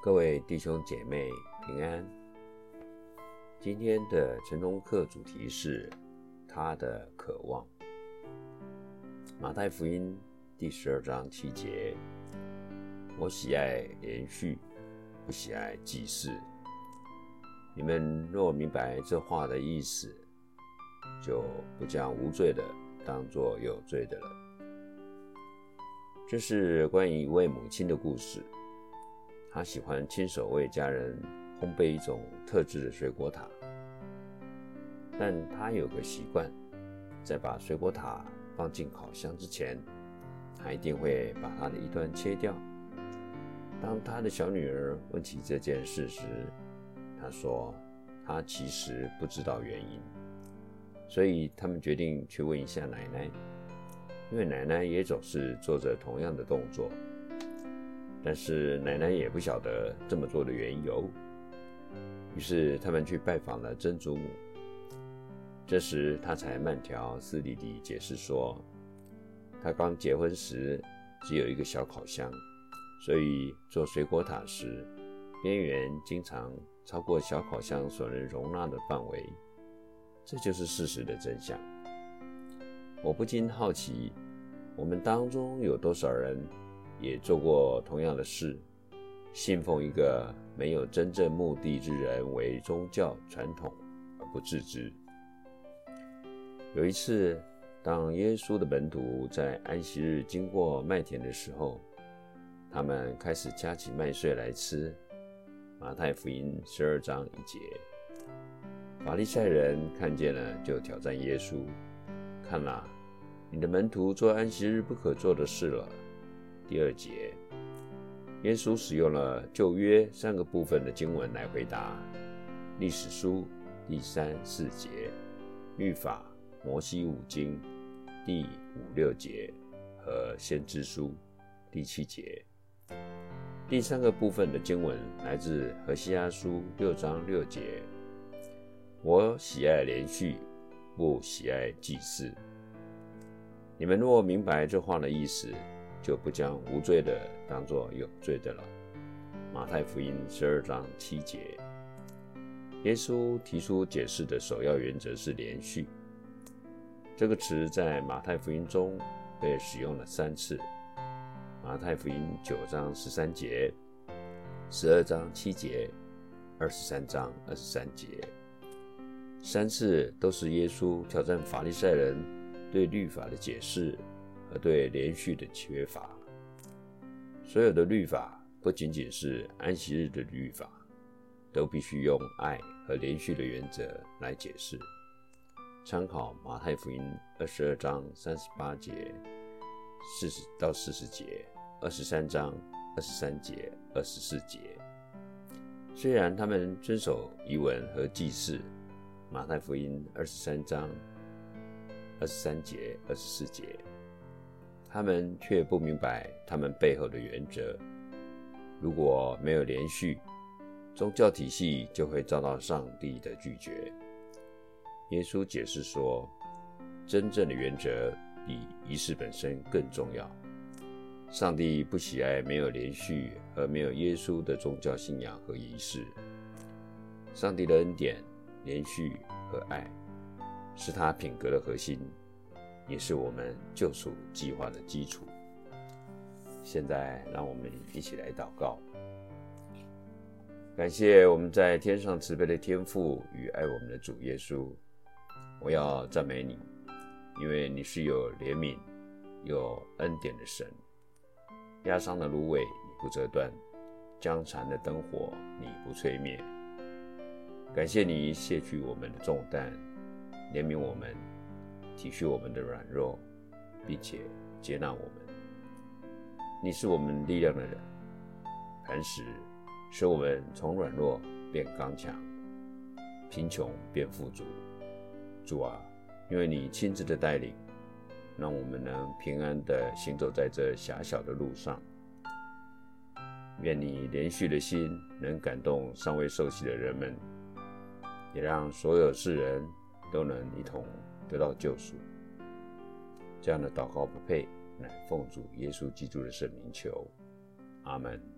各位弟兄姐妹平安。今天的晨钟课主题是他的渴望。马太福音第十二章七节：我喜爱连续，不喜爱祭祀。你们若明白这话的意思，就不将无罪的当作有罪的了。这是关于一位母亲的故事。他喜欢亲手为家人烘焙一种特制的水果塔，但他有个习惯，在把水果塔放进烤箱之前，他一定会把它的一端切掉。当他的小女儿问起这件事时，他说她其实不知道原因，所以他们决定去问一下奶奶，因为奶奶也总是做着同样的动作。但是奶奶也不晓得这么做的缘由，于是他们去拜访了曾祖母。这时她才慢条斯理地解释说，她刚结婚时只有一个小烤箱，所以做水果塔时，边缘经常超过小烤箱所能容纳的范围。这就是事实的真相。我不禁好奇，我们当中有多少人，也做过同样的事，信奉一个没有真正目的之人为宗教传统而不自知。有一次，当耶稣的门徒在安息日经过麦田的时候，他们开始夹起麦穗来吃。马太福音十二章一节，法利赛人看见了，就挑战耶稣：“看哪，你的门徒做安息日不可做的事了。”第二节，耶稣使用了旧约三个部分的经文来回答：历史书第三四节，律法摩西五经第五六节和先知书第七节。第三个部分的经文来自何西阿书六章六节：我喜爱连续，不喜爱祭祀。你们若明白这话的意思，就不将无罪的当作有罪的了。马太福音十二章七节，耶稣提出解释的首要原则是连续。这个词在马太福音中被使用了三次：马太福音九章十三节、十二章七节、二十三章二十三节。三次都是耶稣挑战法利赛人对律法的解释。和对连续的缺乏，所有的律法不仅仅是安息日的律法，都必须用爱和连续的原则来解释。参考马太福音二十二章三十八节四十到四十节，二十三章二十三节二十四节。虽然他们遵守仪文和祭祀，马太福音二十三章二十三节二十四节。他们却不明白他们背后的原则。如果没有连续，宗教体系就会遭到上帝的拒绝。耶稣解释说，真正的原则比仪式本身更重要。上帝不喜爱没有连续和没有耶稣的宗教信仰和仪式。上帝的恩典、连续和爱，是他品格的核心。也是我们救赎计划的基础。现在，让我们一起来祷告，感谢我们在天上慈悲的天父与爱我们的主耶稣。我要赞美你，因为你是有怜悯、有恩典的神。压伤的芦苇你不折断，将残的灯火你不吹灭。感谢你卸去我们的重担，怜悯我们。体恤我们的软弱，并且接纳我们。你是我们力量的人，磐石，使我们从软弱变刚强，贫穷变富足。主啊，因为你亲自的带领，让我们能平安地行走在这狭小的路上。愿你连续的心能感动尚未受洗的人们，也让所有世人都能一同。得到救赎，这样的祷告不配，乃奉主耶稣基督的圣名求，阿门。